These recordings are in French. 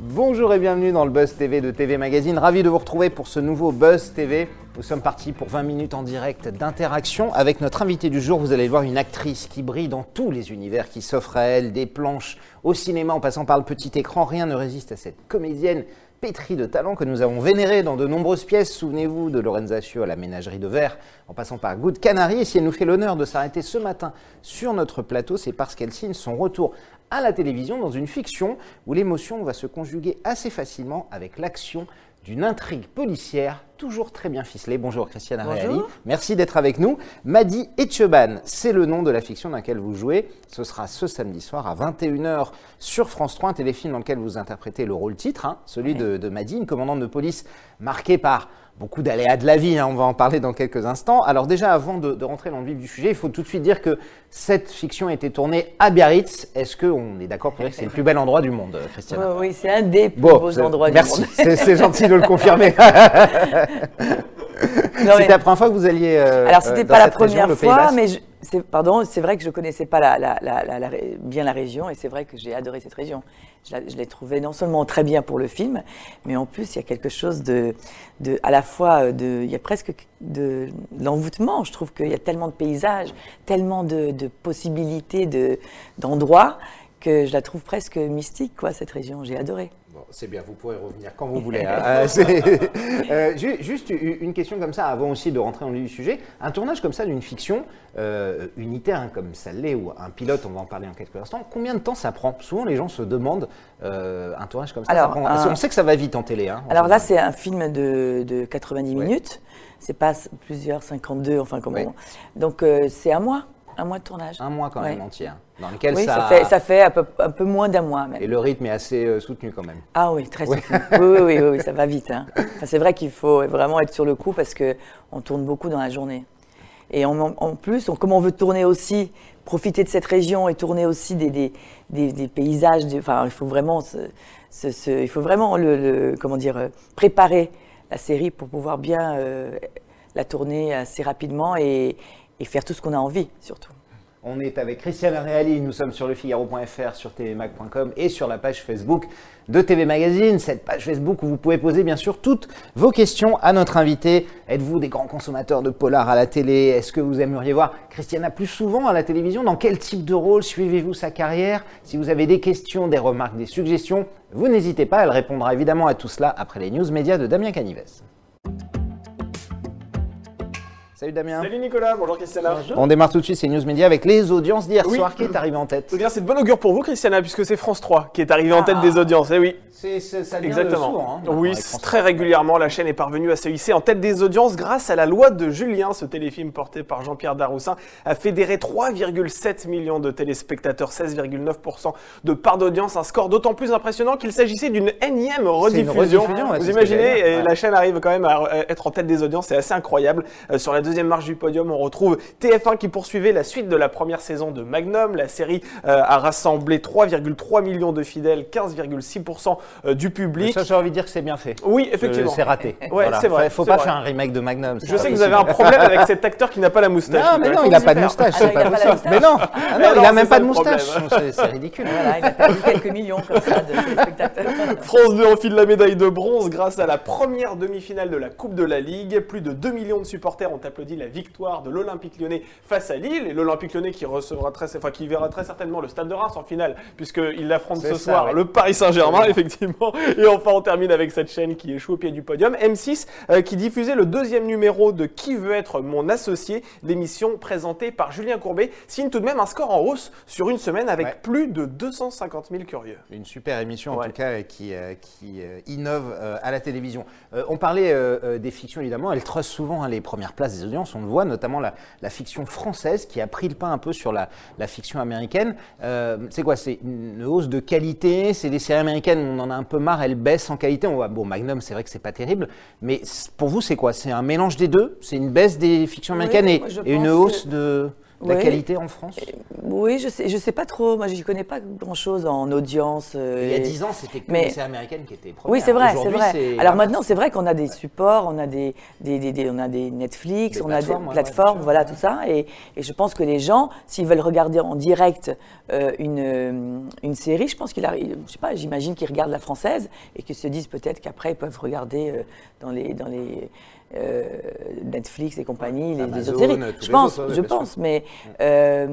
Bonjour et bienvenue dans le Buzz TV de TV Magazine. Ravi de vous retrouver pour ce nouveau Buzz TV. Nous sommes partis pour 20 minutes en direct d'interaction avec notre invité du jour. Vous allez voir une actrice qui brille dans tous les univers qui s'offrent à elle, des planches au cinéma en passant par le petit écran. Rien ne résiste à cette comédienne de talent que nous avons vénérée dans de nombreuses pièces. Souvenez-vous de Lorenza Sio à la ménagerie de verre, en passant par Good Canary. Et si elle nous fait l'honneur de s'arrêter ce matin sur notre plateau, c'est parce qu'elle signe son retour à la télévision dans une fiction où l'émotion va se conjuguer assez facilement avec l'action d'une intrigue policière toujours très bien ficelée. Bonjour Christiane Areali, merci d'être avec nous. Madi Etcheban, c'est le nom de la fiction dans laquelle vous jouez. Ce sera ce samedi soir à 21h sur France 3, un téléfilm dans lequel vous interprétez le rôle titre, hein, celui de, de Madi, une commandante de police marquée par beaucoup d'aléas de la vie, hein, on va en parler dans quelques instants. Alors déjà, avant de, de, rentrer dans le vif du sujet, il faut tout de suite dire que cette fiction a été tournée à Biarritz. Est-ce qu'on est d'accord pour dire que c'est le plus bel endroit du monde, Christiane oh, Oui, c'est un des plus bon, beaux endroits merci. du monde. C'est gentil de le confirmer. C'était la première fois que vous alliez. Euh, Alors, c'était pas la première région, fois, mais je, pardon, c'est vrai que je connaissais pas bien la région, et c'est vrai que j'ai adoré cette région. Je, l'ai trouvée non seulement très bien pour le film, mais en plus il y a quelque chose de, à la fois de, il y a presque de, l'envoûtement. Je trouve qu'il y a tellement de paysages, tellement de, de possibilités, de, d'endroits que je la trouve presque mystique, quoi, cette région. J'ai adoré. C'est bien, vous pourrez revenir quand vous voulez. Hein. euh, juste une question comme ça, avant aussi de rentrer dans le du sujet. Un tournage comme ça d'une fiction euh, unitaire, hein, comme ça l'est, ou un pilote, on va en parler en quelques instants, combien de temps ça prend? Souvent, les gens se demandent, euh, un tournage comme ça, alors, ça prend... un... On sait que ça va vite en télé. Hein, alors là, c'est un film de, de 90 ouais. minutes. C'est pas plusieurs 52, enfin comment. Ouais. Donc c'est un mois. Un mois de tournage. Un mois quand même ouais. entier. Hein, dans lequel oui, ça... ça fait, ça fait un, peu, un peu moins d'un mois même. Et le rythme est assez euh, soutenu quand même. Ah oui, très soutenu. oui, oui, oui, oui, ça va vite. Hein. Enfin, c'est vrai qu'il faut vraiment être sur le coup parce qu'on tourne beaucoup dans la journée. Et en, en plus, on, comme on veut tourner aussi, profiter de cette région et tourner aussi des, des, des, des paysages, enfin, il faut vraiment, il faut vraiment le, le, comment dire, préparer la série pour pouvoir bien euh, la tourner assez rapidement et, et faire tout ce qu'on a envie, surtout. On est avec Christiane Reali, nous sommes sur lefigaro.fr, sur tvmag.com et sur la page Facebook de TV Magazine, cette page Facebook où vous pouvez poser bien sûr toutes vos questions à notre invité. Êtes-vous des grands consommateurs de polar à la télé? Est-ce que vous aimeriez voir Christiana plus souvent à la télévision? Dans quel type de rôle suivez-vous sa carrière? Si vous avez des questions, des remarques, des suggestions, vous n'hésitez pas, elle répondra évidemment à tout cela après les news médias de Damien Canives. Salut Damien. Salut Nicolas, bonjour Christiana. Bonjour. On démarre tout de suite ces news médias avec les audiences d'hier oui. soir qui est arrivé en tête. Eh bien, c'est de bon augure pour vous Christiana puisque c'est France 3 qui est arrivé ah. en tête des audiences. Eh oui. C'est, ça Exactement. souvent. Hein, oui, très régulièrement, la chaîne est parvenue à se hisser en tête des audiences grâce à la loi de Julien. Ce téléfilm porté par Jean-Pierre Daroussin a fédéré 3,7 millions de téléspectateurs, 16,9% de part d'audience. Un score d'autant plus impressionnant qu'il s'agissait d'une énième rediffusion. rediffusion ouais, vous imaginez, ouais. la chaîne arrive quand même à être en tête des audiences. C'est assez incroyable. Euh, sur la deuxième marche du podium, on retrouve TF1 qui poursuivait la suite de la première saison de Magnum. La série euh, a rassemblé 3,3 millions de fidèles, 15,6% euh, du public. Ça, j'ai envie de dire que c'est bien fait. Oui, effectivement. C'est raté. Ouais, voilà. c'est vrai. Faut pas vrai. faire un remake de Magnum. Je sais que vous avez un problème avec cet acteur qui n'a pas la moustache. Non, mais non, il n'a pas de moustache. Ah, il a pas la moustache. Mais non, ah, non il n'a même pas de moustache. C'est ridicule. Voilà, il a perdu quelques millions comme ça de téléspectateurs. France 2 enfile la médaille de bronze grâce à la première demi-finale de la Coupe de la Ligue. Plus de 2 millions de supporters ont applaudi la victoire de l'Olympique lyonnais face à Lille. Et l'Olympique lyonnais qui recevra très, enfin, qui verra très certainement le Stade de Reims en finale, puisqu'il affronte ce ça, soir ouais. le Paris Saint-Germain, effectivement. Et enfin, on termine avec cette chaîne qui échoue au pied du podium. M6 euh, qui diffusait le deuxième numéro de Qui veut être mon associé, l'émission présentée par Julien Courbet, signe tout de même un score en hausse sur une semaine avec Ouais. plus de 250 000 curieux. Une super émission en tout cas euh, qui, euh, qui euh, innove à la télévision. On parlait des fictions évidemment, elles trustent souvent hein, les premières places des audiences, on le voit, notamment la, la fiction française qui a pris le pas un peu sur la, la fiction américaine. Euh, c'est quoi? C'est une hausse de qualité? C'est les séries américaines, on en a un peu marre, elles baissent en qualité? On voit, bon, Magnum, c'est vrai que c'est pas terrible, mais pour vous, c'est quoi? C'est un mélange des deux? C'est une baisse des fictions Oui, américaines et, une hausse que- de la Oui. qualité en France Oui, je sais, je sais pas trop. Moi, je connais pas grand-chose en audience. euh, Il y a et- 10 ans, c'était que mais- américaines qui étaient premières. Oui, c'est vrai, c'est vrai. Alors maintenant, c'est vrai qu'on a des supports, on a des, des, des- des- on a des Netflix, on a des plateformes, ouais, ouais, voilà ouais. tout ça. Et, et je pense que les gens, s'ils veulent regarder en direct euh, une, euh, une série, je pense qu'ils, arri- je sais pas, j'imagine qu'ils regardent la française et qu'ils se disent peut-être qu'après ils peuvent regarder euh, dans les dans les euh, Netflix et compagnie, les, autres séries. euh, Je pense, autres, je sûr. pense. Mais euh,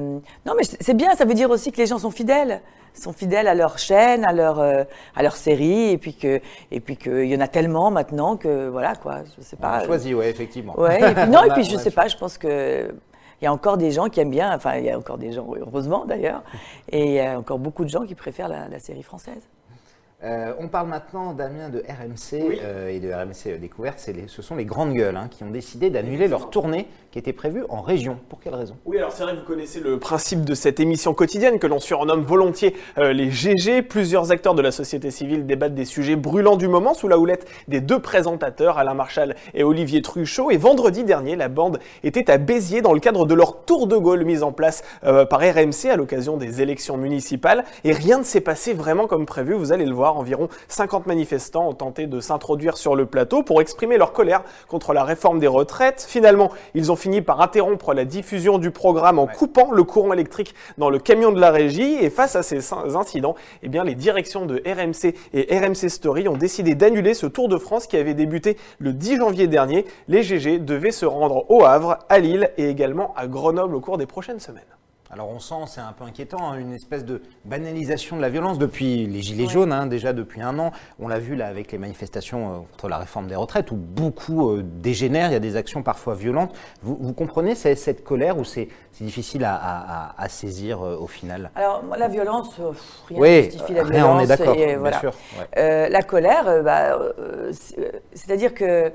non, mais c'est bien. Ça veut dire aussi que les gens sont fidèles, sont fidèles à leur chaîne, à leur euh, à leur série, et puis que et puis qu'il y en a tellement maintenant que voilà quoi. Je sais On pas. a choisi, ouais, effectivement. Ouais. Et puis, non, On et puis je on sais pas. Je pense que il y a encore des gens qui aiment bien. Enfin, il y a encore des gens, heureusement d'ailleurs, et il y a encore beaucoup de gens qui préfèrent la, la série française. Euh, on parle maintenant, Damien, de RMC Oui. euh, et de RMC Découverte. C'est les- ce sont les grandes gueules hein, qui ont décidé d'annuler leur tournée qui était prévue en région. Pour quelle raison? Oui, alors c'est vrai que vous connaissez le principe de cette émission quotidienne que l'on surnomme volontiers euh, les GG. Plusieurs acteurs de la société civile débattent des sujets brûlants du moment sous la houlette des deux présentateurs, Alain Marchal et Olivier Truchot. Et vendredi dernier, la bande était à Béziers dans le cadre de leur tour de Gaulle mise en place euh, par RMC à l'occasion des élections municipales. Et rien ne s'est passé vraiment comme prévu. Vous allez le voir, environ 50 manifestants ont tenté de s'introduire sur le plateau pour exprimer leur colère contre la réforme des retraites. Finalement, ils ont fini par interrompre la diffusion du programme en coupant le courant électrique dans le camion de la régie. Et face à ces incidents, eh bien, les directions de RMC et RMC Story ont décidé d'annuler ce Tour de France qui avait débuté le 10 janvier dernier. Les GG devaient se rendre au Havre, à Lille et également à Grenoble au cours des prochaines semaines. Alors on sent, c'est un peu inquiétant, hein, une espèce de banalisation de la violence depuis les Gilets jaunes, hein, déjà depuis un an. On l'a vu là avec les manifestations euh, contre la réforme des retraites où beaucoup euh, dégénèrent, il y a des actions parfois violentes. Vous, vous comprenez c'est- cette colère ou c'est difficile à, à- à- à saisir euh, au final? Alors la violence, euh, pff, rien ne Oui, justifie la rien, violence. on est d'accord, voilà. ouais. La colère, bah, c'est- c'est-à-dire que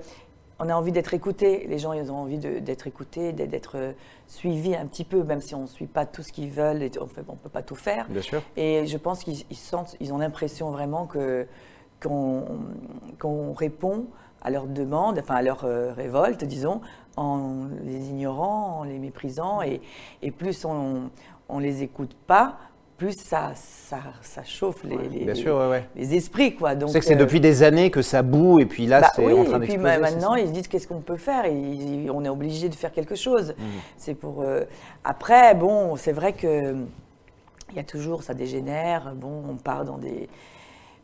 on a envie d'être écouté. Les gens, ils ont envie de- d'être écoutés, d'être- euh, suivis un petit peu, même si on ne suit pas tout ce qu'ils veulent. Et on ne peut pas tout faire. Bien sûr. Et je pense qu'ils ils sentent, ils ont l'impression vraiment que qu'on répond à leurs demandes, enfin à leurs euh, révoltes, disons, en les ignorant, en les méprisant. Et, et plus on on les écoute pas, plus ça, ça, ça chauffe les, les- Bien sûr, ouais, ouais. les esprits. Quoi. Donc, sait que c'est euh, depuis des années que ça boue et puis là bah c'est oui, en train et puis d'exploser. c'est maintenant, ils se disent qu'est-ce qu'on peut faire? Et ils- on est obligé de faire quelque chose. Mhm. C'est pour. euh, Après, bon, c'est vrai que il y a toujours, ça dégénère. Bon, on part dans des.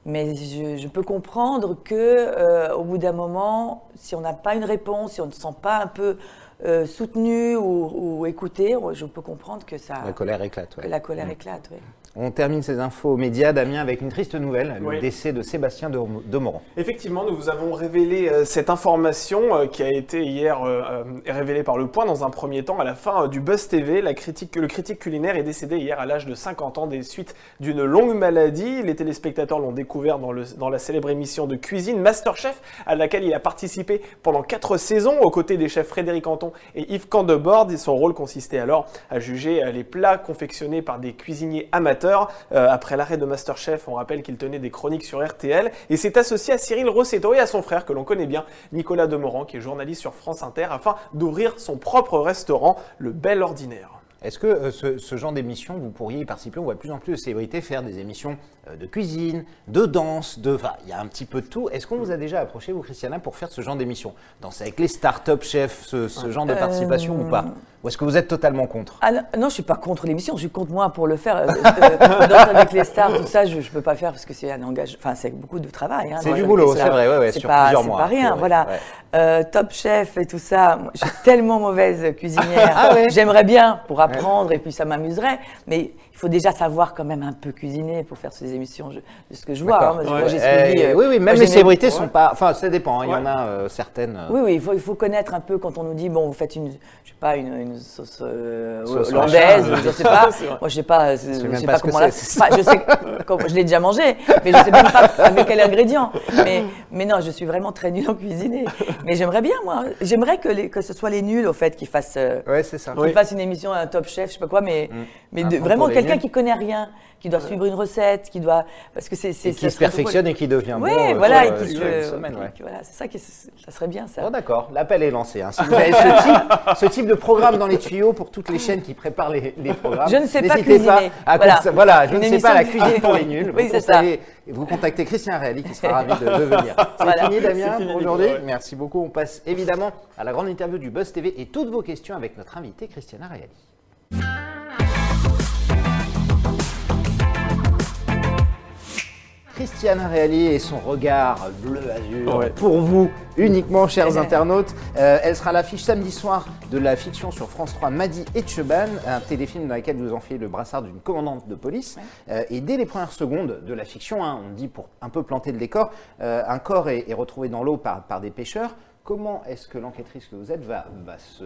Mais je, je peux comprendre que euh, au bout d'un moment, si on n'a pas une réponse, si on ne se sent pas un peu euh, soutenu ou, ou écouté, je peux comprendre que ça, La colère éclate. ouais. la colère Mhm. éclate. oui. On termine ces infos médias, Damien, avec une triste nouvelle, le Oui. décès de Sébastien de, Demorand. Effectivement, nous vous avons révélé euh, cette information euh, qui a été hier euh, révélée par Le Point dans un premier temps à la fin du Buzz TV. La critique, le critique culinaire est décédé hier à l'âge de 50 ans des suites d'une longue maladie. Les téléspectateurs l'ont découvert dans, le- dans la célèbre émission de cuisine Masterchef à laquelle il a participé pendant quatre saisons aux côtés des chefs Frédéric Anton et Yves Candebord. Et son rôle consistait alors à juger les plats confectionnés par des cuisiniers amateurs. Euh, après l'arrêt de Masterchef, on rappelle qu'il tenait des chroniques sur RTL et s'est associé à Cyril Rossetto et à son frère que l'on connaît bien, Nicolas Demorand, qui est journaliste sur France Inter, afin d'ouvrir son propre restaurant, Le Bel Ordinaire. Est-ce que euh, ce, ce genre d'émission, vous pourriez y participer? On voit de plus en plus de célébrités faire des émissions euh, de cuisine, de danse, de. Enfin, il y a un petit peu de tout. Est-ce qu'on vous a déjà approché, vous, Christiana, pour faire ce genre d'émission Danser avec les start-up chefs, ce, ce genre de participation ou pas? Ou est-ce que vous êtes totalement contre? Ah non, non, je suis pas contre l'émission, je suis contre moi pour le faire. Euh, euh, danser avec les stars, tout ça, je, je peux pas faire parce que c'est un engagement, enfin c'est beaucoup de travail. hein, C'est du boulot, c'est vrai, ouais, ouais, c'est sur pas, plusieurs c'est mois, pas rien, voilà. ouais. Euh, top chef et tout ça, je suis tellement mauvaise cuisinière. Ah ouais J'aimerais bien pour apprendre et puis ça m'amuserait, mais il faut déjà savoir quand même un peu cuisiner pour faire ces émissions, je- de ce que je vois. Hein, Ouais. Eh, suivi, euh, oui, oui, même les célébrités sont pas. Enfin, ça dépend. hein, Il y en a euh, certaines. euh, Oui, oui, il faut, il faut connaître un peu quand on nous dit, bon, vous faites une, je sais pas, une, une sauce euh, Sauce hollandaise, je sais pas. Moi, je sais pas, je sais pas, comment la, enfin, je sais, comme- je l'ai déjà mangé, mais je sais même pas avec quel ingrédient. Mais, Mais non, je suis vraiment très nulle en cuisiner. mais j'aimerais bien, moi. J'aimerais que, les- que ce soit les nuls, au fait, qui fassent, euh, Ouais, c'est ça. qui fassent une émission, un top chef, je sais pas quoi, mais, mais Un de- vraiment quelqu'un qui connaît rien, qui doit suivre une recette, qui doit. Parce que c'est. qui se perfectionne et qui devient Oui, bon. euh, voilà, et qui euh, Voilà, c'est ça qui ça serait bien, ça. Bon d'accord, l'appel est lancé. hein. Si vous avez ce type, ce type de programme dans les tuyaux pour toutes les chaînes qui préparent les, les programmes, Je ne sais pas n'hésitez cuisiner. à Voilà. cons- voilà, je Une ne sais pas la cuisine pour les nuls. Oui, vous, c'est ça. vous contactez Christian Réali qui sera ravi de, de venir. C'est Voilà. fini Damien pour aujourd'hui. Merci beaucoup. On passe évidemment à la grande interview du Buzz TV et toutes vos questions avec notre invité Christiana Réali. Christiane Réali et son regard bleu azur Ouais. pour vous uniquement, chers internautes. Euh, elle sera à l'affiche samedi soir de la fiction sur France 3 Madi et Cheban, un téléfilm dans lequel vous enfilez le brassard d'une commandante de police. Euh, et dès les premières secondes de la fiction, hein, on dit pour un peu planter le décor, euh, un corps est, est retrouvé dans l'eau par, par des pêcheurs. Comment est-ce que l'enquêtrice que vous êtes va, va se,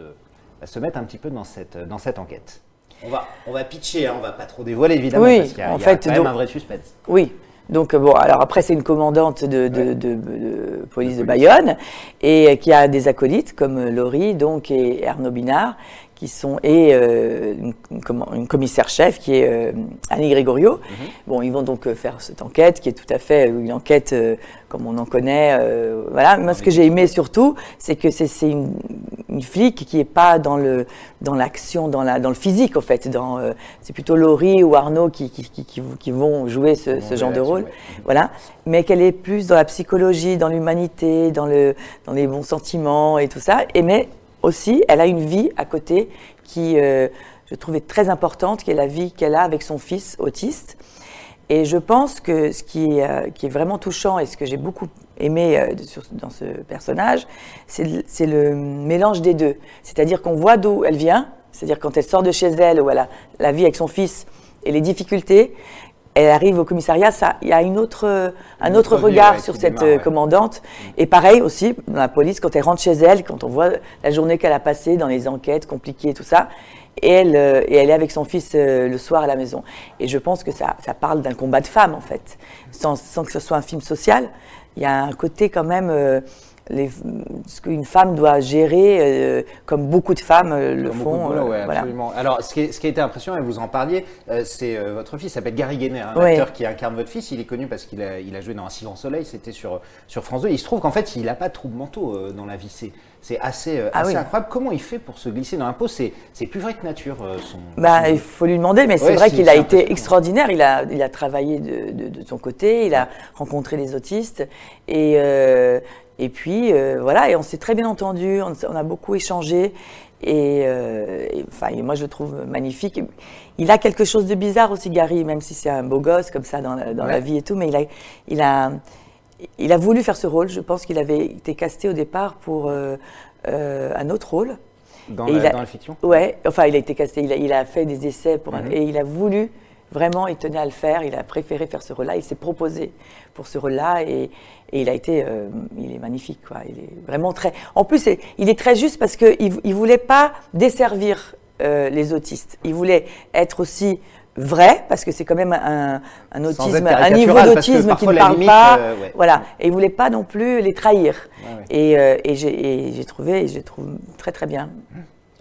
va se mettre un petit peu dans cette, dans cette enquête? On va, on va pitcher, hein, on va pas trop dévoiler évidemment, Oui, parce qu'il y a, en il y a fait, quand même donc- un vrai suspense. Oui. Donc euh, bon, alors après c'est une commandante de, de, de- de police de Bayonne et euh, qui a des acolytes comme euh, Laurie donc et Arnaud Binard qui sont et euh, une, une commissaire-chef qui est euh, Annie Grégorio. Bon, ils vont donc euh, faire cette enquête qui est tout à fait une enquête euh, comme on en connaît. voilà. Moi, ce que j'ai aimé surtout, c'est que c'est une, une flic qui est pas dans le dans l'action, dans la dans le physique en fait. Dans c'est plutôt Laurie ou Arnaud qui qui, qui, qui- qui vont jouer ce, genre de rôle. ouais. Voilà. Mais qu'elle est plus dans la psychologie, dans l'humanité, dans le dans les bons sentiments et tout ça. Et mais aussi, elle a une vie à côté qui, euh, je trouvais très importante, qui est la vie qu'elle a avec son fils autiste. Et je pense que ce qui est, euh, vraiment touchant et ce que j'ai beaucoup aimé euh, dans ce personnage, c'est le mélange des deux. C'est-à-dire qu'on voit d'où elle vient, c'est-à-dire quand elle sort de chez elle, où elle a la vie avec son fils et les difficultés, elle arrive au commissariat, ça, il y a une autre, euh, un Une autre regard sur cette démarre, euh, ouais. commandante. Et pareil aussi, la police, quand elle rentre chez elle, quand on voit la journée qu'elle a passée dans les enquêtes compliquées et tout ça, et elle, euh, et elle est avec son fils le soir à la maison. Et je pense que ça, ça parle d'un combat de femmes, en fait. Sans, sans que ce soit un film social, il y a un côté quand même, les- ce qu'une femme doit gérer, euh, comme beaucoup de femmes euh, le Comme font. boulot, euh, ouais, voilà. absolument. Alors, ce qui, est- ce qui a été impressionnant, et vous en parliez, euh, c'est votre fils, il s'appelle Gary Gainer, un Ouais. acteur qui incarne votre fils. Il est connu parce qu'il a, il a joué dans Un si grand soleil, c'était sur, sur France 2. Il se trouve qu'en fait, il n'a pas de trouble mentaux dans la vie. C'est, c'est assez, Ah assez oui. incroyable. Comment il fait pour se glisser dans l'impôt c'est, c'est plus vrai que nature, son. Bah, son- il faut lui demander, mais Ouais, c'est vrai qu'il a été extraordinaire. Il a, il a travaillé de, de- de son côté, il a rencontré les autistes, et, et puis euh, voilà, et on s'est très bien entendu, on, a beaucoup échangé, et, euh, et, enfin, moi je le trouve magnifique. Il a quelque chose de bizarre aussi, Gary, même si c'est un beau gosse comme ça dans, la, dans la vie et tout, mais il a, il a, il a voulu faire ce rôle. Je pense qu'il avait été casté au départ pour euh, euh, un autre rôle. dans, la, il a- dans la fiction? Ouais, enfin, il a été casté, il a, il a fait des essais pour un- Mhm. et il a voulu vraiment, il tenait à le faire, il a préféré faire ce rôle-là, il s'est proposé pour ce rôle-là et, et il a été, euh, il est magnifique, quoi. Il est vraiment très. En plus, il est très juste parce qu'il il voulait pas desservir euh, les autistes. Il voulait être aussi vrai parce que c'est quand même un, autisme, un niveau d'autisme qui ne parle limite, pas, euh, ouais. voilà. Et il voulait pas non plus les trahir. Ouais, ouais. Et, euh, et j'ai et trouvé, je trouve très très bien.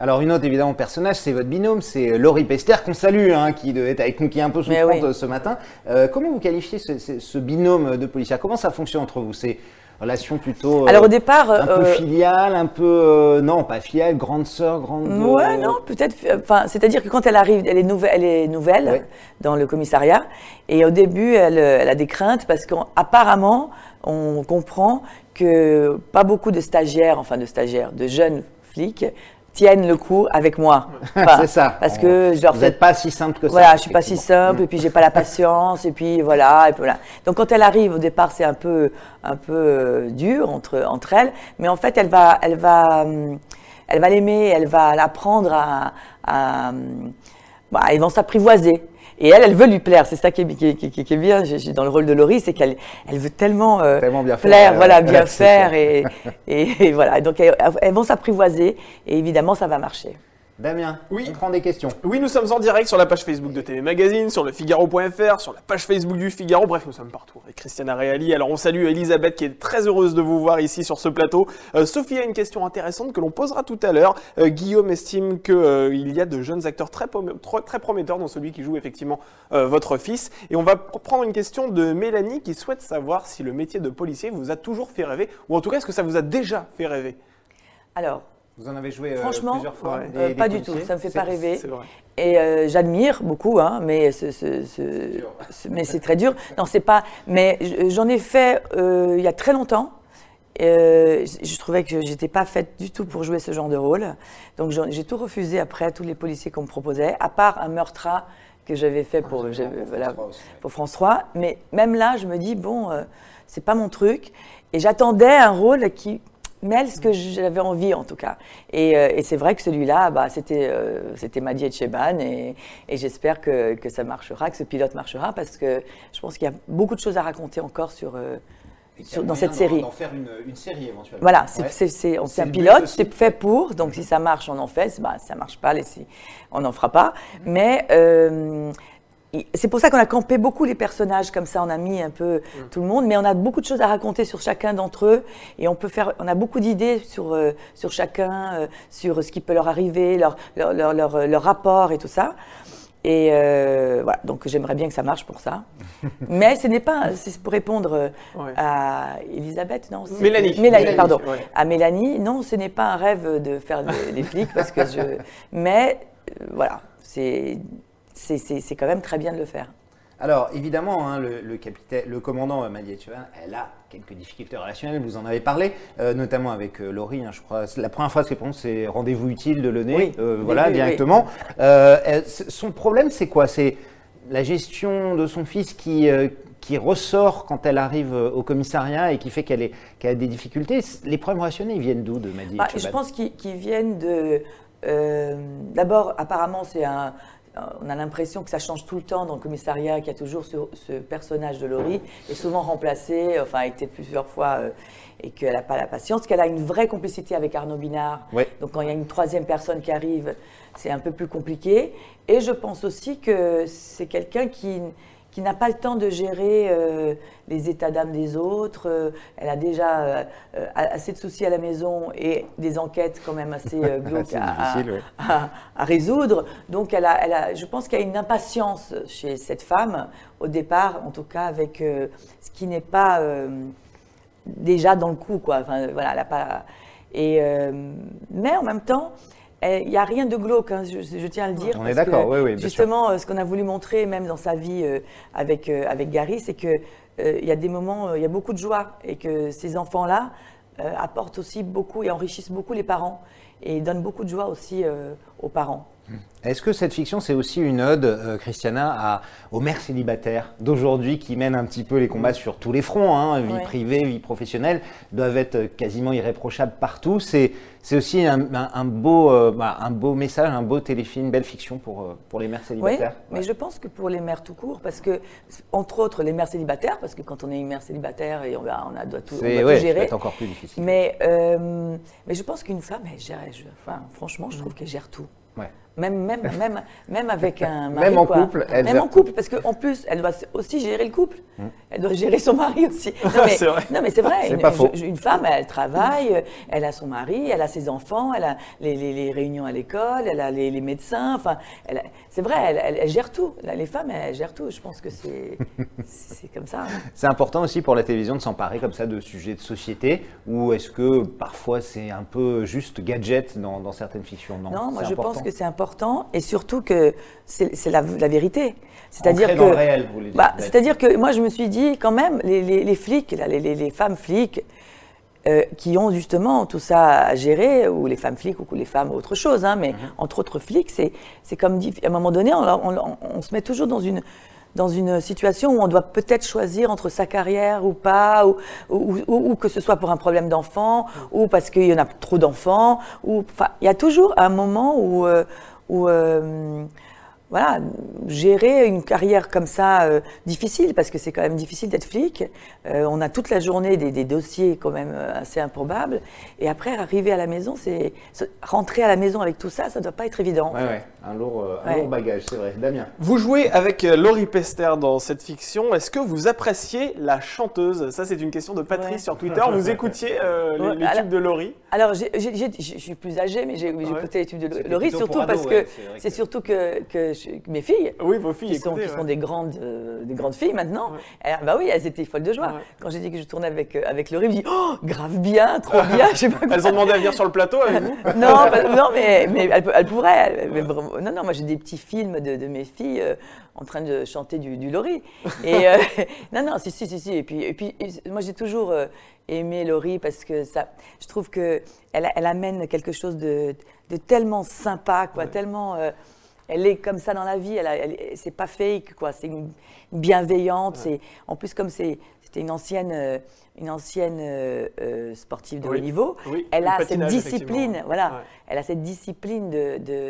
Alors une autre évidemment personnage, c'est votre binôme, c'est Laurie Pester qu'on salue, hein, qui être avec nous, qui est un peu souffrante oui. euh, ce matin. Euh, comment vous qualifiez ce, ce- ce binôme de policiers? Comment ça fonctionne entre vous? C'est relation plutôt euh, Alors au départ, un peu euh, filiale, un peu euh, non pas filiale, grande sœur, grande. Ouais, euh, non, peut-être. Enfin, c'est-à-dire que quand elle arrive, elle est nouvelle, elle est nouvelle Ouais. dans le commissariat, et au début, elle, euh, elle a des craintes parce qu'apparemment, on comprend que pas beaucoup de stagiaires, enfin de stagiaires, de jeunes flics tiennent le coup avec moi. Enfin, c'est ça. Parce que je leur Vous n'êtes pas si simple que ça. voilà, je suis pas si simple, et puis j'ai pas la patience, et puis voilà, et puis voilà. Donc quand elle arrive, au départ, c'est un peu, un peu euh, dur entre, entre elles, mais en fait, elle va, elle va, elle va l'aimer, elle va l'apprendre à, à, ils vont s'apprivoiser. Et elle, elle veut lui plaire. C'est ça qui est, qui qui qui est bien dans le rôle de Laurie, c'est qu'elle elle veut tellement, euh, Tellement bien faire, plaire, ouais, voilà, bien faire. Et, et, et voilà. Donc elles, elles vont s'apprivoiser, et évidemment, ça va marcher. Damien, Oui. on prend des questions. Oui, nous sommes en direct sur la page Facebook de TV Magazine, sur le Figaro.fr, sur la page Facebook du Figaro. Bref, nous sommes partout avec Christiana Reali. Alors, on salue Elisabeth qui est très heureuse de vous voir ici sur ce plateau. Euh, Sophie a une question intéressante que l'on posera tout à l'heure. Euh, Guillaume estime qu'il y a de jeunes acteurs très, très, très prometteurs dans celui qui joue effectivement euh, votre fils. Et on va pr- prendre une question de Mélanie qui souhaite savoir si le métier de policier vous a toujours fait rêver, ou en tout cas, est-ce que ça vous a déjà fait rêver? Alors, Vous en avez joué euh, Franchement, plusieurs fois ouais. des- euh, des pas du tout, ça me fait pas rêver. C'est vrai. Et euh, j'admire beaucoup, hein, mais ce, ce- ce- ce- mais c'est très dur. Non, c'est pas. Mais j'en ai fait euh, il y a très longtemps. Euh, je trouvais que j'étais pas faite du tout pour jouer ce genre de rôle. Donc j'ai tout refusé après tous les policiers qu'on me proposait, à part un meurtra que j'avais fait Ah, pour, voilà, pour France 3. Mais même là, je me dis bon, euh, c'est pas mon truc. Et j'attendais un rôle qui mêle ce que j'avais envie en tout cas. Et, euh, et c'est vrai que celui-là, bah, c'était euh, c'était Madi Etcheban et, et j'espère que, que ça marchera, que ce pilote marchera parce que je pense qu'il y a beaucoup de choses à raconter encore sur, euh, sur- dans cette série. D'en faire une, une série éventuellement. Voilà, c'est Ouais. un pilote, c'est fait pour, donc si ça marche, on en fait, si bah, ça marche pas, laissez- on n'en fera pas. Mais euh, il- c'est pour ça qu'on a campé beaucoup les personnages comme ça, on a mis un peu tout le monde, mais on a beaucoup de choses à raconter sur chacun d'entre eux et on peut faire, on a beaucoup d'idées sur, euh, sur chacun, euh, sur ce qui peut leur arriver, leur, leur, leur, leur, leur rapport et tout ça. Et euh, voilà, donc j'aimerais bien que ça marche pour ça. Mais ce n'est pas, c'est pour répondre euh, Ouais. à Elisabeth, non Mélanie. Mélanie, pardon. ouais. À Mélanie, non, ce n'est pas un rêve de faire des, des flics parce que je. Mais euh, voilà, c'est c'est- quand même très bien de le faire. Alors, évidemment, hein, le, le capitaine, le commandant euh, Madi Etcheban, elle a quelques difficultés relationnelles, vous en avez parlé, euh, notamment avec euh, Laurie, hein, je crois. La première phrase qu'elle prononce, c'est rendez-vous utile de l'année, Oui. euh, Oui, voilà, oui, directement. Elle- son problème, c'est quoi? C'est la gestion de son fils qui, qui ressort quand elle arrive au commissariat et qui fait qu'elle a des difficultés. Les problèmes relationnels, ils viennent d'où de Madi Bah, je pense qu'ils viennent de. D'abord, apparemment, c'est un. On a l'impression que ça change tout le temps dans le commissariat, qu'il y a toujours ce, ce personnage de Laurie, est souvent remplacé, enfin, a été plusieurs fois, euh, et qu'elle n'a pas la patience, qu'elle a une vraie complicité avec Arnaud Binard. Ouais. Donc, quand il y a une troisième personne qui arrive, c'est un peu plus compliqué. Et je pense aussi que c'est quelqu'un qui, qui n'a pas le temps de gérer euh, les états d'âme des autres. Euh, elle a déjà euh, assez de soucis à la maison et des enquêtes quand même assez glauques à, difficile, ouais. à- à résoudre. Donc, elle a, elle a, je pense qu'il y a une impatience chez cette femme, au départ, en tout cas, avec ce qui n'est pas déjà dans le coup, quoi. Enfin, voilà, elle a pas. Et mais en même temps, il n'y a rien de glauque, hein, je, je tiens à le dire. On est parce d'accord, oui, oui, bien. Justement, euh, ce qu'on a voulu montrer, même dans sa vie euh, avec, euh, avec Gary, c'est que euh, il y a des moments, il y a beaucoup de joie et que ces enfants-là apportent aussi beaucoup et enrichissent beaucoup les parents et donnent beaucoup de joie aussi aux parents. Est-ce que cette fiction, c'est aussi une ode, euh, Christiana, à, aux mères célibataires d'aujourd'hui qui mènent un petit peu les combats sur tous les fronts, hein, vie Ouais. privée, vie professionnelle, doivent être euh, quasiment irréprochables partout. C'est, c'est aussi un, un- un beau, euh, bah, un beau message, un beau téléfilm, une belle fiction pour, euh, pour les mères Oui, célibataires. mais je pense que pour les mères tout court, parce que, entre autres, les mères célibataires, parce que quand on est une mère célibataire, et on, a, doit tout, on C'est doit ouais, tout gérer. être encore plus difficile. Mais, mais je pense qu'une femme, elle gère, enfin, franchement, je trouve qu'elle gère tout. Ouais. Même, même, même, même avec un mari. Même en quoi. couple, elle Même gère en couple, parce qu'en plus, elle doit aussi gérer le couple. Elle doit gérer son mari aussi. Non, mais C'est vrai. non, mais c'est vrai. Une, pas faux. une femme, elle travaille, elle a son mari, elle a ses enfants, elle a les, les- les réunions à l'école, elle a les, les médecins. Enfin, c'est vrai, elle, elle- elle gère tout. Les femmes, elles gèrent tout. Je pense que c'est c'est comme ça. hein. C'est important aussi pour la télévision de s'emparer comme ça de sujets de société, ou est-ce que parfois c'est un peu juste gadget dans, dans certaines fictions? Non, moi c'est je pense que c'est important et surtout que c'est la, la vérité. C'est-à-dire que, dans le réel, vous bah, c'est-à-dire que moi je me suis dit quand même les, les- les flics, là, les, femmes flics euh, qui ont justement tout ça à gérer, ou les femmes flics ou les femmes autre chose, hein, Mhm. mais entre autres flics, c'est comme dit à un moment donné, on, on- on se met toujours dans une dans une situation où on doit peut-être choisir entre sa carrière ou pas, ou, ou, ou- ou que ce soit pour un problème d'enfant, ou parce qu'il y en a trop d'enfants, ou enfin, il y a toujours un moment où, euh, où, euh, voilà, gérer une carrière comme ça euh, difficile, parce que c'est quand même difficile d'être flic. Euh, on a toute la journée des, des, dossiers quand même euh, assez improbables. Et après, arriver à la maison, c'est rentrer à la maison avec tout ça, ça ne doit pas être évident. Ouais. Un, lourd, un lourd bagage, c'est vrai. Damien. Vous jouez avec Laurie Pester dans cette fiction. Est-ce que vous appréciez la chanteuse? Ça, c'est une question de Patrice sur Twitter. Vous écoutiez les, tubes de Laurie? Alors, je suis plus âgée, mais j'ai écouté les tubes de Laurie, surtout parce que c'est surtout que, que mes filles, oui, vos filles qui, sont, qui sont, des grandes, euh, des grandes filles maintenant, elles, bah oui, elles étaient folles de joie. Quand j'ai dit que je tournais avec euh, avec Laurie, je me dis oh grave bien, trop bien. Elles ont demandé à venir sur le plateau avec vous Non, non, mais, mais elles, pourraient. non, non, moi j'ai des petits films de, de mes filles. Euh, en train de chanter du, du Laurie. Et non, non, si, si, si, si. Et puis, et puis moi j'ai toujours aimé Laurie parce que ça, je trouve que elle, elle amène quelque chose de, de tellement sympa, quoi, tellement elle est comme ça dans la vie. Elle, c'est pas fake, quoi. C'est bienveillante. C'est en plus comme c'est c'était une ancienne, euh, une ancienne euh, euh, sportive de haut niveau. elle a cette discipline, voilà. Elle a cette discipline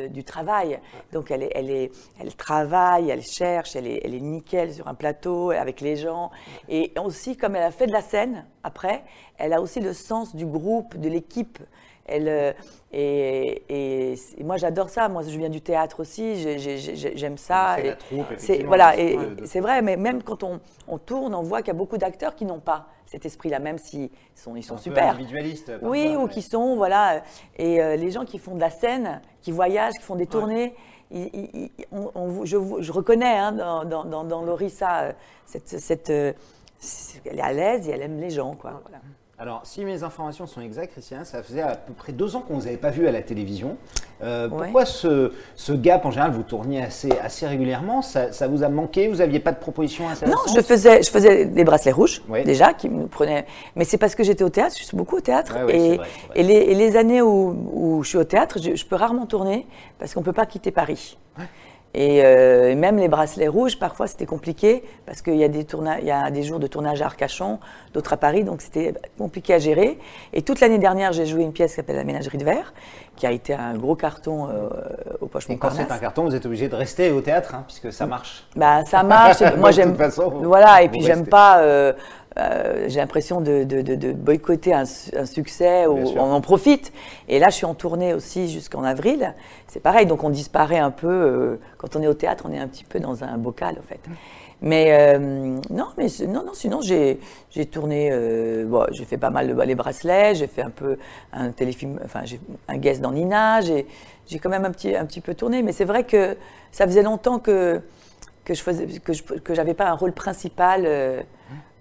du travail. Donc elle, est, elle, est, elle travaille, elle cherche, elle est, elle est nickel sur un plateau avec les gens. Et aussi, comme elle a fait de la scène après, elle a aussi le sens du groupe, de l'équipe. Elle, euh, et, moi, j'adore ça. Moi, je viens du théâtre aussi. J'aime ça. C'est voilà. Et c'est vrai. Mais même quand on, tourne, on voit qu'il y a beaucoup d'acteurs qui n'ont pas cet esprit-là, même s'ils sont, ils sont Un super. Peu individualistes. Oui, ou qui sont voilà. Et euh, les gens qui font de la scène, qui voyagent, qui font des tournées. je, reconnais hein, dans, dans, euh, cette, cette, elle est à l'aise et elle aime les gens. Quoi. Voilà. Alors, si mes informations sont exactes, Christian, ça faisait à peu près deux ans qu'on ne vous avait pas vu à la télévision. Euh, pourquoi ce, ce, gap En général, vous tourniez assez, assez régulièrement? Ça, vous a manqué Vous n'aviez pas de proposition Non, je faisais, je faisais des bracelets rouges, déjà, qui me prenaient. Mais c'est parce que j'étais au théâtre, je suis beaucoup au théâtre. et, Et, les, les, années où, où, je suis au théâtre, je, je peux rarement tourner parce qu'on ne peut pas quitter Paris. Euh, et, même les bracelets rouges, parfois c'était compliqué parce qu'il y, a des il y a des jours de tournage à Arcachon, d'autres à Paris, donc c'était compliqué à gérer. Et toute l'année dernière, j'ai joué une pièce qui s'appelle La Ménagerie de verre, qui a été un gros carton euh, au Poche Et quand c'est un carton, vous êtes obligé de rester au théâtre, hein, puisque ça marche. Bah ça marche. Moi j'aime. Voilà, et puis j'aime pas. Euh, euh, j'ai l'impression de, boycotter un, succès où on en profite. Et là, je suis en tournée aussi jusqu'en avril. C'est pareil, donc on disparaît un peu. Quand on est au théâtre, on est un petit peu dans un bocal, en fait. Mais euh, non, mais non, non. Sinon, j'ai tourné. bon, j'ai fait pas mal de les bracelets. J'ai fait un peu un téléfilm. Enfin, j'ai un guest dans Nina. J'ai quand même un petit, un petit peu tourné. Mais c'est vrai que ça faisait longtemps que que je faisais que que j'avais pas un rôle principal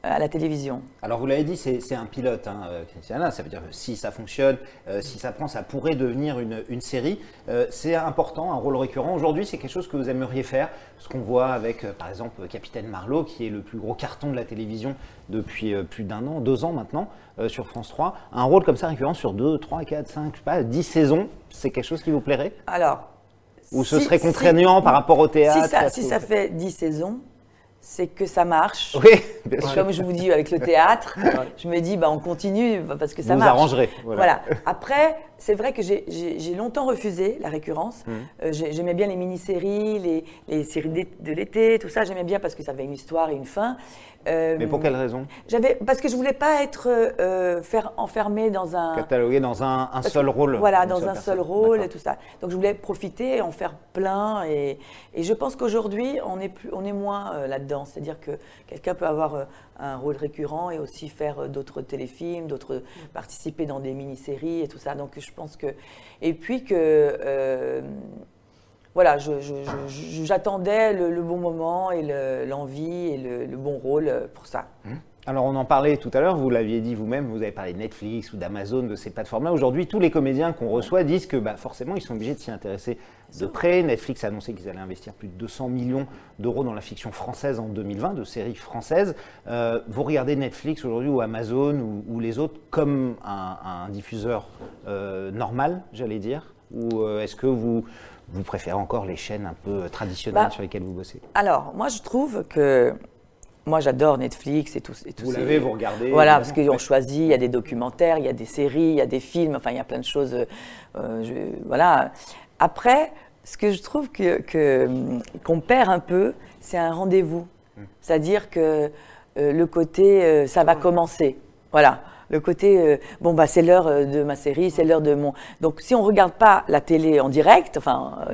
à la télévision. Alors vous l'avez dit, c'est un pilote, hein, euh, Christiana. Ça veut dire que si ça fonctionne, euh, si ça prend, ça pourrait devenir une, une série. Euh, c'est important, un rôle récurrent. Aujourd'hui, c'est quelque chose que vous aimeriez faire. Ce qu'on voit avec, par exemple, Capitaine Marlowe, qui est le plus gros carton de la télévision depuis plus d'un an, deux ans maintenant, sur France 3. Un rôle comme ça récurrent sur deux, trois, quatre, cinq, je sais pas, dix saisons, c'est quelque chose qui vous plairait? Alors. Ou ce serait contraignant par rapport au théâtre Si ça, si ça fait dix saisons, c'est que ça marche. Oui, Comme je vous dis avec le théâtre, je me dis, bah, on continue parce que ça vous marche. Vous arrangerez. Voilà. Après, c'est vrai que j'ai longtemps refusé la récurrence. Mmh. Euh, j'aimais bien les mini-séries, les, les, séries de l'été, tout ça. J'aimais bien parce que ça avait une histoire et une fin. Euh, Mais pour quelle raison? J'avais parce que je voulais pas être euh, faire enfermé dans un catalogué dans un, un seul rôle. Voilà, dans un seul rôle et tout ça. Donc je voulais profiter, en faire plein et, et je pense qu'aujourd'hui on est plus, on est moins là-dedans. C'est-à-dire que quelqu'un peut avoir un rôle récurrent et aussi faire d'autres téléfilms, d'autres participer dans des mini-séries et tout ça. Donc je pense que et puis que euh, voilà, j'attendais le, bon moment et l'envie et le, bon rôle pour ça. Mmh. Alors on en parlait tout à l'heure, vous l'aviez dit vous-même, vous avez parlé de Netflix ou d'Amazon, de ces plateformes-là. Aujourd'hui, tous les comédiens qu'on reçoit disent que bah, forcément, ils sont obligés de s'y intéresser de près. Netflix a annoncé qu'ils allaient investir plus de 200 millions d'euros dans la fiction française en 2020, de séries françaises. Euh, vous regardez Netflix aujourd'hui ou Amazon ou, les autres comme un, diffuseur euh, normal, j'allais dire? Ou euh, est-ce que vous, vous préférez encore les chaînes un peu traditionnelles bah, sur lesquelles vous bossez? Alors, moi je trouve que moi, j'adore Netflix et tout. Et tout vous l'avez, vous regardez Voilà, parce qu'ils ont choisi, il y a des documentaires, il y a des séries, il y a des films, enfin, il y a plein de choses. Euh, voilà. Après, ce que je trouve que, que, qu'on perd un peu, c'est un rendez-vous. C'est-à-dire que euh, le côté euh, ça va commencer. Voilà. Le côté, euh, bon, bah, c'est l'heure euh, de ma série, c'est l'heure de mon. Donc, si on ne regarde pas la télé en direct, enfin, euh,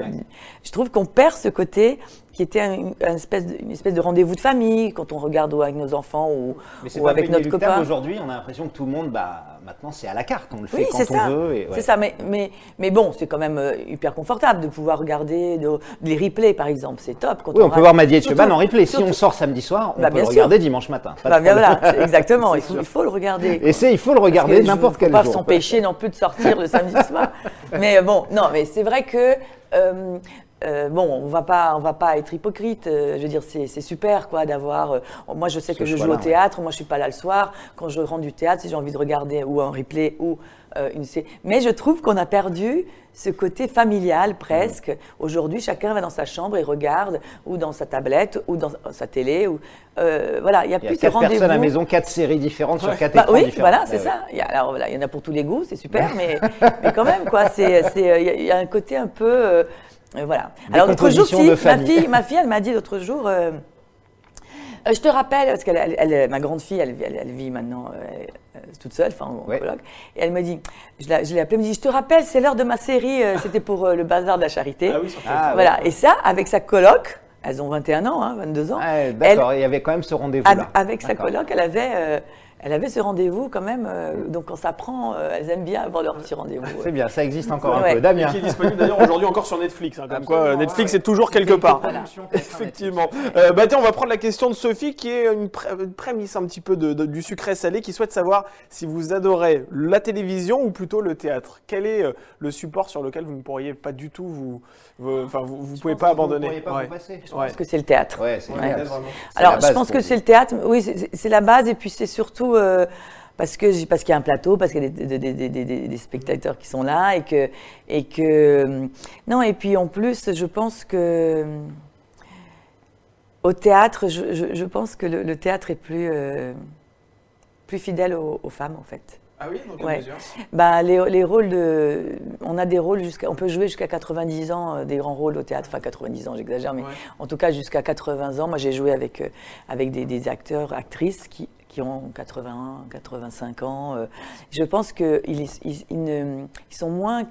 je trouve qu'on perd ce côté qui était un- un espèce de- une espèce de rendez-vous de famille quand on regarde avec nos enfants ou, ou pas avec notre copain. Aujourd'hui, on a l'impression que tout le monde, bah, maintenant, c'est à la carte. On le fait Oui, quand on ça. veut. et ouais. C'est ça, mais, mais, mais bon, c'est quand même euh, hyper confortable de pouvoir regarder de- les replays, par exemple. C'est top. Quand Oui, on peut voir Madi et Surtout- Cheban en replay. Si on sort samedi soir, on Bah, peut bien le sûr. regarder dimanche matin. Pas Bah, bien voilà, exactement. il, faut, sûr. il faut le regarder. Et c'est, il faut le regarder que n'importe quel pas jour. s'empêcher non plus de sortir le samedi soir. Mais euh, bon, non, mais c'est vrai que euh, euh, bon, on va pas, on va pas être hypocrite. euh, je veux dire, c'est c'est super quoi d'avoir. euh, moi, je sais que je joue au théâtre. Moi, je suis pas là le soir. Quand je rentre du théâtre, si j'ai envie de regarder ou un replay ou une série. Mais je trouve qu'on a perdu ce côté familial presque. Mmh. Aujourd'hui, chacun va dans sa chambre et regarde, ou dans sa tablette, ou dans sa télé. Ou, euh, voilà, il y a Il y a plus ce quatre personnes à la rendez-vous. maison, quatre séries différentes sur quatre Bah écrans oui, différents. voilà, c'est Ouais, ça. Il y, a, alors, voilà, il y en a pour tous les goûts, c'est super, mais, mais quand même, quoi, c'est, c'est, il y a- il y, a un côté un peu, euh, euh, voilà. Alors l'autre jour, si, ma fille, ma fille, elle m'a dit l'autre jour. euh, euh, je te rappelle, parce elle- ma grande fille, elle, vit- elle- elle vit maintenant euh, euh, toute seule, enfin en Ouais. coloc, et elle me dit, je, la- je l'ai appelée, elle me dit, je te rappelle, c'est l'heure de ma série, euh, c'était pour euh, le bazar de la charité. Ah oui, sur Ah, voilà, et ça, avec sa coloc, elles ont 21 ans, hein, 22 ans. Ah, d'accord, il y avait quand même ce rendez-vous Av- là. Avec sa coloc, elle avait, euh, elle avait ce rendez-vous quand même. euh, donc quand ça prend, euh, elles aiment bien avoir leur petit rendez-vous. C'est bien, ça existe encore Ouais. un peu. Damien. Qui est disponible d'ailleurs aujourd'hui encore sur Netflix. hein, comme quoi, Absolument, Netflix ouais. est toujours quelque part. Voilà. Effectivement. Euh, bah tiens, on va prendre la question de Sophie qui est une, pré- une prémisse un petit peu de, de- du sucré salé qui souhaite savoir si vous adorez la télévision ou plutôt le théâtre. Quel est euh, le support sur lequel vous ne pourriez pas du tout vous, vous- enfin vous, vous pouvez pas abandonner. Vous pourriez pas Ouais. vous passer. Je pense que c'est le théâtre. Alors, je pense que c'est le théâtre. Oui, c'est la base. Et puis, c'est surtout euh, parce que parce qu'il y a un plateau, parce qu'il y a des, des- des- des- des- des spectateurs qui sont là. Et que, et que. euh, Non, et puis en plus, je pense que. euh, Au théâtre, je, je- je pense que le, le théâtre est plus, euh, plus fidèle aux, aux femmes, en fait. Ah oui, dans quelle Ouais. mesure? Ben, les, les rôles de. On a des rôles jusqu'à. On peut jouer jusqu'à 90 ans, des grands rôles au théâtre. Enfin, 90 ans, j'exagère, mais Ouais. en tout cas jusqu'à 80 ans. Moi, j'ai joué avec, avec des acteurs, actrices qui, qui ont 81, 85 ans. euh. Je pense qu'ils sont moins,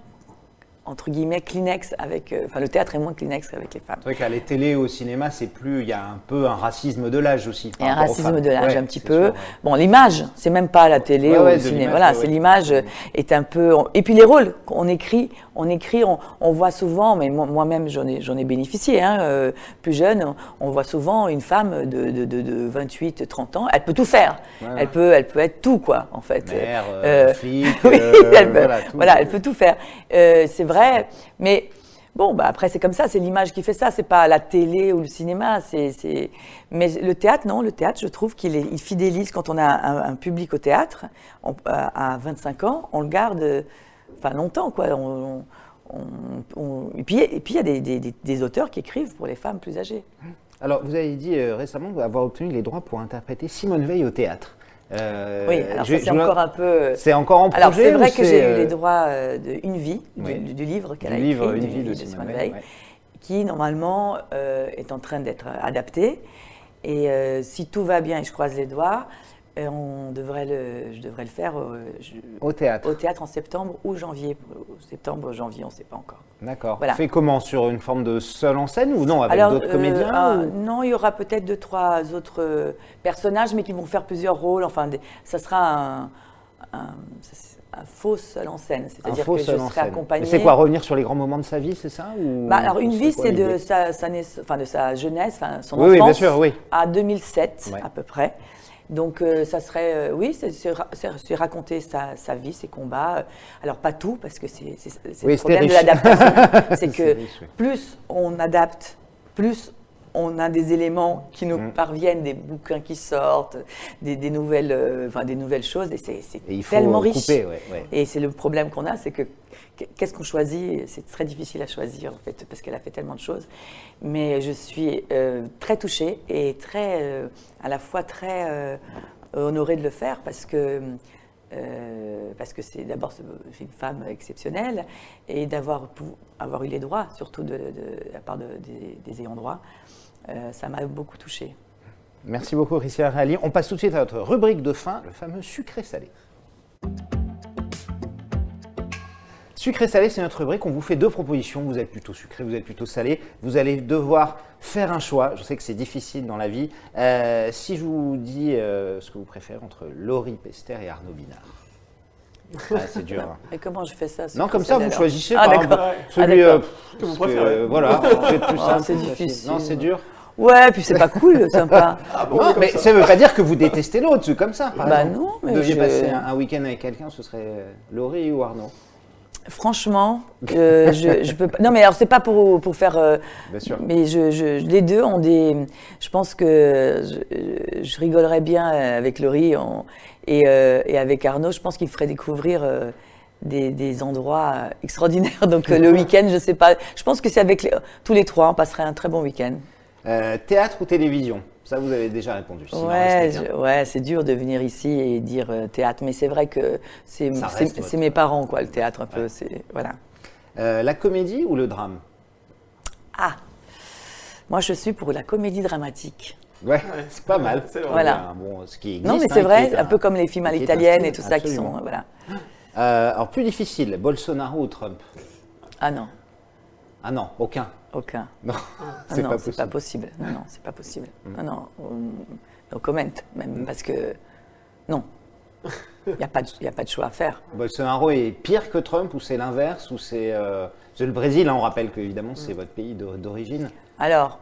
entre guillemets, Kleenex avec. euh, Enfin, le théâtre est moins Kleenex avec les femmes. C'est vrai qu'à la télé, au cinéma, c'est plus. Il y a un peu un racisme de l'âge aussi. Il par y a un racisme de l'âge Ouais, un petit peu. sûr. Bon, l'image, c'est même pas la télé Ouais, ou ouais, le cinéma. Voilà, c'est l'image est un peu. on- Et puis les rôles, on écrit, on écrit, on, on voit souvent, mais moi- moi-même j'en ai, j'en ai bénéficié. hein, euh, plus jeune, on, voit souvent une femme de, de, de, de 28, 30 ans. Elle peut tout faire. Elle peut, elle peut être tout quoi, en fait. Mère, euh, Euh, flic, oui, elle peut, voilà, tout. voilà, elle peut tout faire. C'est vrai, mais bon, bah après c'est comme ça, c'est l'image qui fait ça, c'est pas la télé ou le cinéma. C'est. Mais le théâtre, non, le théâtre, je trouve qu'il fidélise quand on a un, public au théâtre à à 25 ans, on le garde, enfin longtemps quoi. Et puis il y a des auteurs qui écrivent pour les femmes plus âgées. Alors, vous avez dit euh, récemment avoir obtenu les droits pour interpréter Simone Veil au théâtre. Euh, oui, alors je- ça c'est encore un peu. C'est encore en projet Alors c'est vrai que j'ai eu euh, les droits euh, de Une vie, du, Oui. du- du livre qu'elle a livre écrit, Une du- vie de de Simone Veil, Veil. ouais. qui normalement euh, est en train d'être adapté. Et euh, si tout va bien et je croise les doigts, euh, on devrait le, je devrais le faire euh, je- Au théâtre. au théâtre en septembre ou janvier. Septembre, janvier, on ne sait pas encore. D'accord. Voilà. Fait comment Sur une forme de seul en scène ou non Avec Alors, d'autres euh, comédiens ah, ou- Non, il y aura peut-être deux, trois autres euh, personnages, mais qui vont faire plusieurs rôles. Enfin, des- ça sera un, un, un faux seul en scène. C'est-à-dire que je serai. Et C'est quoi Revenir sur les grands moments de sa vie, c'est ça ou... Bah, alors, une vie, c'est de sa, sa naiss- enfin, de sa jeunesse, enfin, son Oui, oui, enfance bien sûr, oui. à 2007 Ouais. à peu près. Donc euh, ça serait, euh, oui, c'est- c'est ra- c'est- c'est raconter sa, sa vie, ses combats. Euh, Alors pas tout, parce que c'est Oui, le problème de l'adaptation. c'est que riche, oui. plus on adapte, plus on a des éléments qui nous Mm. parviennent, des bouquins qui sortent, des, des nouvelles, euh, enfin, des nouvelles choses, et c'est tellement riche. couper, ouais, ouais. Et c'est le problème qu'on a, c'est que qu'est-ce qu'on choisit? C'est très difficile à choisir en fait, parce qu'elle a fait tellement de choses. Mais je suis euh, très touchée et très, euh, à la fois très euh, honorée de le faire parce que parce que c'est d'abord une femme exceptionnelle, et d'avoir avoir eu les droits, surtout de, la part des, des, ayants droit, ça m'a beaucoup touchée. Merci beaucoup, Christian Rally. On passe tout de suite à notre rubrique de fin, le fameux sucré-salé. Sucré-salé, c'est notre rubrique. On vous fait deux propositions. Vous êtes plutôt sucré, vous êtes plutôt salé. Vous allez devoir faire un choix. Je sais que c'est difficile dans la vie. Euh, si je vous dis euh, ce que vous préférez entre Laurie Pester et Arnaud Binard. Ah, c'est dur. Hein. Et comment je fais ça Non, comme ça, vous choisissez ah, par celui ah, euh, que vous préférez. voilà, ah, c'est difficile. Non, c'est dur. Ouais, puis c'est pas cool, sympa. Ah non, mais ça. ne veut pas dire que vous détestez l'autre, c'est comme ça. Par bah non, mais. Vous deviez passer un, week-end avec quelqu'un, ce serait Laurie ou Arnaud Franchement, euh, je, je, peux pas. Non, mais alors c'est pas pour, pour faire. Euh, bien sûr. Mais je, je, les deux ont des. Je pense que je, rigolerais bien avec Laurie et, euh, et, avec Arnaud. Je pense qu'il ferait découvrir des, des, endroits extraordinaires. Donc le week-end, je sais pas. Je pense que c'est avec tous les trois, on passerait un très bon week-end. théâtre ou télévision? Ça, vous avez déjà répondu. Ouais, ouais c'est dur de venir ici et dire euh, théâtre, mais c'est vrai que c'est mes parents, quoi, le théâtre un peu. C'est voilà. Euh, la comédie ou le drame? Ah, moi je suis pour la comédie dramatique. Ouais, c'est pas mal. Voilà. Bon, ce qui non, mais c'est hein, vrai, un, peu comme les films à l'italienne et tout ça qui sont. Voilà. Euh, alors, plus difficile, Bolsonaro ou Trump? Ah non. Ah non, aucun. Aucun. Non, ah c'est pas, pas, possible. Non, non, c'est pas possible. Mm. Non, non, on, comment même, mm. parce que non, il n'y a, pas de, a pas de choix à faire. Bolsonaro est pire que Trump ou c'est l'inverse ou c'est euh, le Brésil, hein, on rappelle que évidemment c'est mm. votre pays d'origine. Alors,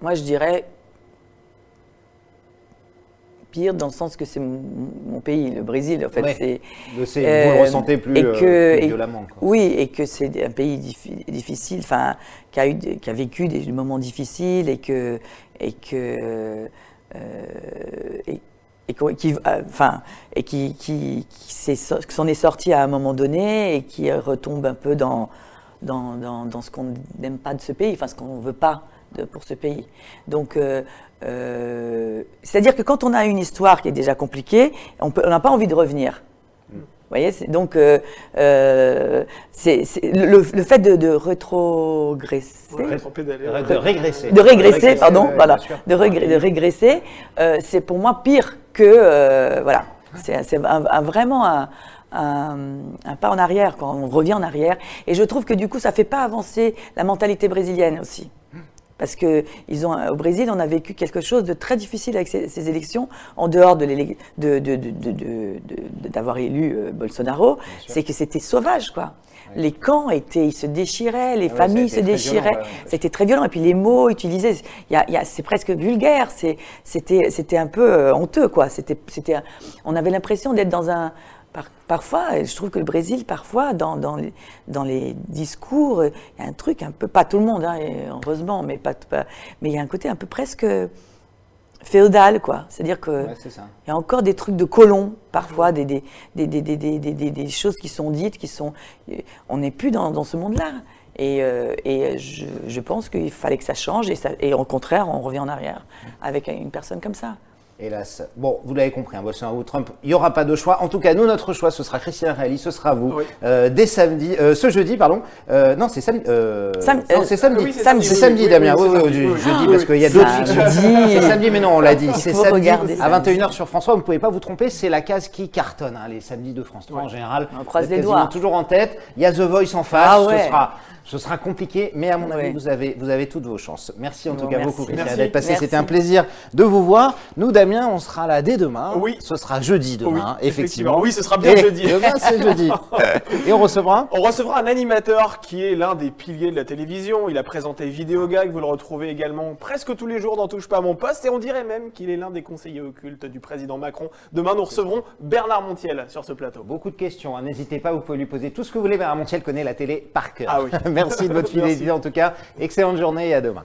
moi je dirais pire dans le sens que c'est mon, pays, le Brésil. En fait, c'est, vous le euh, ressentez plus, et que, violemment. oui, et que c'est un pays difficile, enfin, qui a, eu, qui a vécu des moments difficiles et que, et que, euh, et, qui, enfin, et qui, qui, qui s'en est sorti à un moment donné et qui retombe un peu dans, dans, dans, ce qu'on n'aime pas de ce pays, enfin ce qu'on ne veut pas de, pour ce pays. Donc, euh, euh, c'est-à-dire que quand on a une histoire qui est déjà compliquée, on n'a pas envie de revenir. Vous voyez, donc euh, euh, c'est le, fait de, de rétrogresser, de régresser, de régresser, pardon, voilà, de, régresser, c'est pour moi pire que voilà, c'est vraiment un, un, pas en arrière quand on revient en arrière, et je trouve que du coup ça fait pas avancer la mentalité brésilienne aussi. Parce que ils ont, au Brésil, on a vécu quelque chose de très difficile avec ces, élections, en dehors de d'avoir élu euh, Bolsonaro, c'est que c'était sauvage, quoi. Les camps étaient, ils se déchiraient, les ah familles se déchiraient. C'était très violent. Et puis les mots utilisés, y a, y a, c'est presque vulgaire. C'était, un peu euh, honteux, quoi. C'était, on avait l'impression d'être dans un, parfois, je trouve que le Brésil, parfois, dans, dans, les, dans les discours, il y a un truc un peu, pas tout le monde, hein, heureusement, mais, pas, mais il y a un côté un peu presque féodal, quoi. C'est-à-dire qu'il y a encore des trucs de colons, parfois, des, des, des, des, choses qui sont dites, qui sont. On n'est plus dans, dans ce monde-là. Et, euh, et je, je, pense qu'il fallait que ça change, et, ça, et au contraire, on revient en arrière avec une personne comme ça. Hélas. Bon, vous l'avez compris, hein, Bolsonaro ou Trump, il n'y aura pas de choix. En tout cas, nous, notre choix, ce sera Christian Reali, ce sera vous. Euh, dès samedi, euh, ce jeudi, pardon. Euh, non, c'est samedi. non, c'est samedi. c'est samedi, Damien. Oui, oui, jeudi, parce qu'il y a d'autres fictions. C'est samedi, mais non, on l'a dit. C'est samedi à 21h sur François. Vous ne pouvez pas vous tromper, c'est la case qui cartonne, hein, les samedis de France 3 en général. On croise les doigts. toujours en tête. Il y a The Voice en face. Ah ce sera ce sera compliqué, mais à mon avis, vous, avez, vous avez toutes vos chances. Merci en tout cas beaucoup, Christian, d'être passé. C'était un plaisir de vous voir. Nous, Damien, on sera là dès demain. Oui. Ce sera jeudi demain, effectivement. Oui, ce sera bien jeudi. Demain, c'est jeudi. Et on recevra On recevra un animateur qui est l'un des piliers de la télévision. Il a présenté Vidéogag. Vous le retrouvez également presque tous les jours dans Touche pas à mon poste. Et on dirait même qu'il est l'un des conseillers occultes du président Macron. Demain, nous recevrons Bernard Montiel sur ce plateau. Beaucoup de questions. Hein. N'hésitez pas, vous pouvez lui poser tout ce que vous voulez. Bernard Montiel connaît la télé par cœur. Ah oui. Merci de votre fidélité en tout cas. Excellente journée et à demain.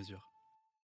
mesure.